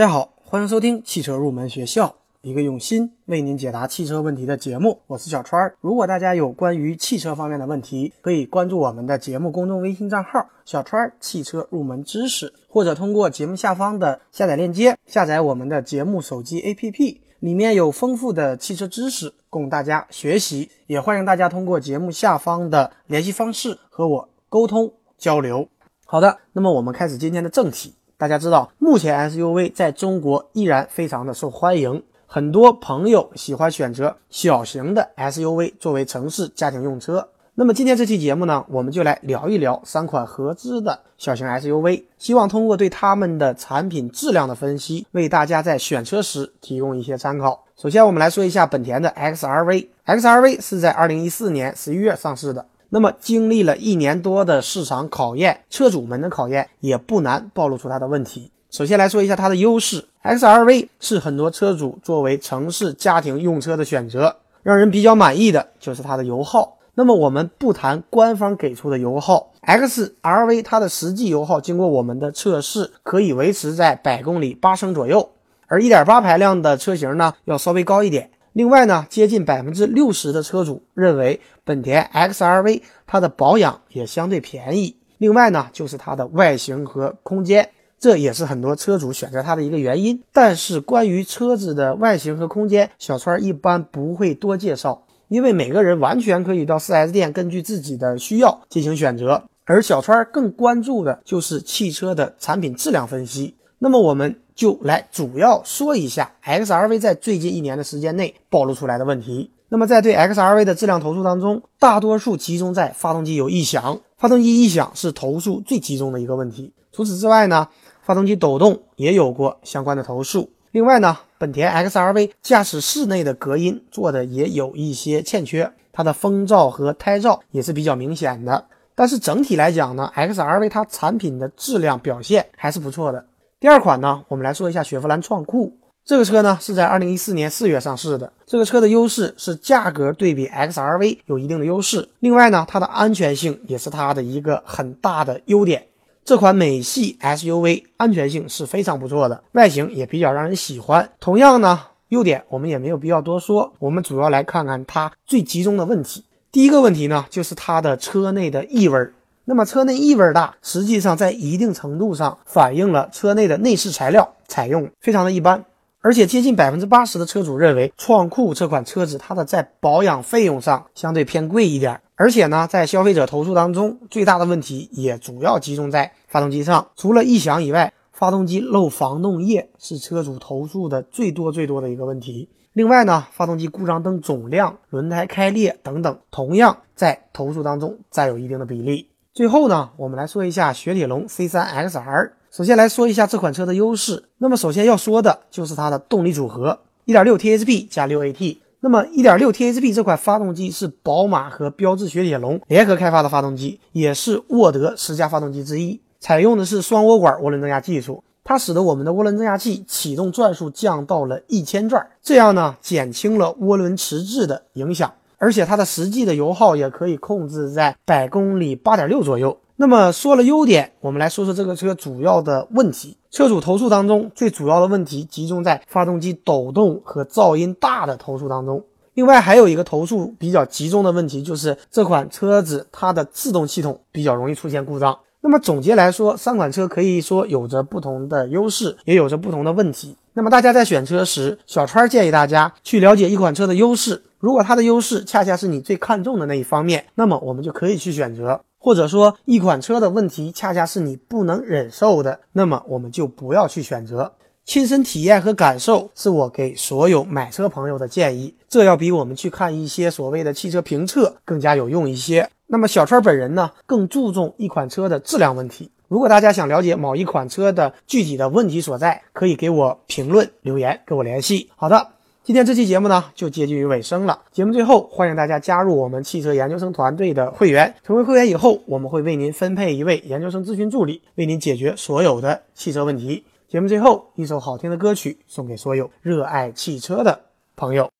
大家好，欢迎收听汽车入门学校，一个用心为您解答汽车问题的节目。我是小川儿。如果大家有关于汽车方面的问题，可以关注我们的节目公众微信账号“小川儿汽车入门知识”，或者通过节目下方的下载链接下载我们的节目手机 APP，里面有丰富的汽车知识供大家学习。也欢迎大家通过节目下方的联系方式和我沟通交流。好的，那么我们开始今天的正题。大家知道，目前 SUV 在中国依然非常的受欢迎，很多朋友喜欢选择小型的 SUV 作为城市家庭用车。那么今天这期节目呢，我们就来聊一聊三款合资的小型 SUV，希望通过对他们的产品质量的分析，为大家在选车时提供一些参考。首先，我们来说一下本田的 XRV，XRV 是在2014年11月上市的。那么，经历了一年多的市场考验，车主们的考验，也不难暴露出它的问题。首先来说一下它的优势，XRV 是很多车主作为城市家庭用车的选择，让人比较满意的就是它的油耗。那么我们不谈官方给出的油耗，XRV 它的实际油耗经过我们的测试，可以维持在百公里八升左右，而1.8排量的车型呢，要稍微高一点。另外呢，接近百分之六十的车主认为本田 XRV 它的保养也相对便宜。另外呢，就是它的外形和空间，这也是很多车主选择它的一个原因。但是关于车子的外形和空间，小川一般不会多介绍，因为每个人完全可以到 4S 店根据自己的需要进行选择。而小川更关注的就是汽车的产品质量分析。那么我们。就来主要说一下 XRV 在最近一年的时间内暴露出来的问题。那么在对 XRV 的质量投诉当中，大多数集中在发动机有异响，发动机异响是投诉最集中的一个问题。除此之外呢，发动机抖动也有过相关的投诉。另外呢，本田 XRV 驾驶室内的隔音做的也有一些欠缺，它的风噪和胎噪也是比较明显的。但是整体来讲呢，XRV 它产品的质量表现还是不错的。第二款呢，我们来说一下雪佛兰创酷。这个车呢是在二零一四年四月上市的。这个车的优势是价格对比 XRV 有一定的优势。另外呢，它的安全性也是它的一个很大的优点。这款美系 SUV 安全性是非常不错的，外形也比较让人喜欢。同样呢，优点我们也没有必要多说。我们主要来看看它最集中的问题。第一个问题呢，就是它的车内的异味儿。那么车内异味大，实际上在一定程度上反映了车内的内饰材料采用非常的一般，而且接近百分之八十的车主认为创酷这款车子它的在保养费用上相对偏贵一点，而且呢，在消费者投诉当中最大的问题也主要集中在发动机上，除了异响以外，发动机漏防冻液是车主投诉的最多最多的一个问题。另外呢，发动机故障灯总亮、轮胎开裂等等，同样在投诉当中占有一定的比例。最后呢，我们来说一下雪铁龙 C3XR。首先来说一下这款车的优势。那么首先要说的就是它的动力组合，1.6 THP 加 6AT。那么1.6 THP 这款发动机是宝马和标致雪铁龙联合开发的发动机，也是沃德十佳发动机之一。采用的是双涡管涡轮增压技术，它使得我们的涡轮增压器启动转速降到了一千转，这样呢减轻了涡轮迟滞的影响。而且它的实际的油耗也可以控制在百公里八点六左右。那么说了优点，我们来说说这个车主要的问题。车主投诉当中最主要的问题集中在发动机抖动和噪音大的投诉当中。另外还有一个投诉比较集中的问题就是这款车子它的制动系统比较容易出现故障。那么总结来说，三款车可以说有着不同的优势，也有着不同的问题。那么大家在选车时，小川建议大家去了解一款车的优势。如果它的优势恰恰是你最看重的那一方面，那么我们就可以去选择；或者说一款车的问题恰恰是你不能忍受的，那么我们就不要去选择。亲身体验和感受是我给所有买车朋友的建议，这要比我们去看一些所谓的汽车评测更加有用一些。那么小川本人呢，更注重一款车的质量问题。如果大家想了解某一款车的具体的问题所在，可以给我评论留言，跟我联系。好的。今天这期节目呢，就接近于尾声了。节目最后，欢迎大家加入我们汽车研究生团队的会员。成为会员以后，我们会为您分配一位研究生咨询助理，为您解决所有的汽车问题。节目最后，一首好听的歌曲送给所有热爱汽车的朋友。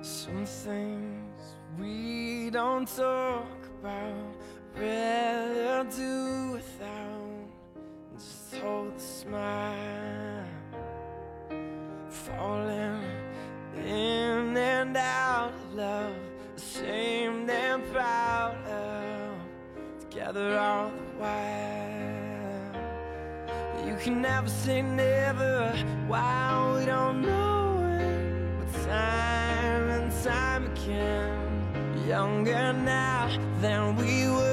Something we don't talk about, rather do without. Just hold the smile, falling in and out of love, ashamed and proud of, together all the while. You can never say never, why we don't know it, but time and time again, younger now than we were.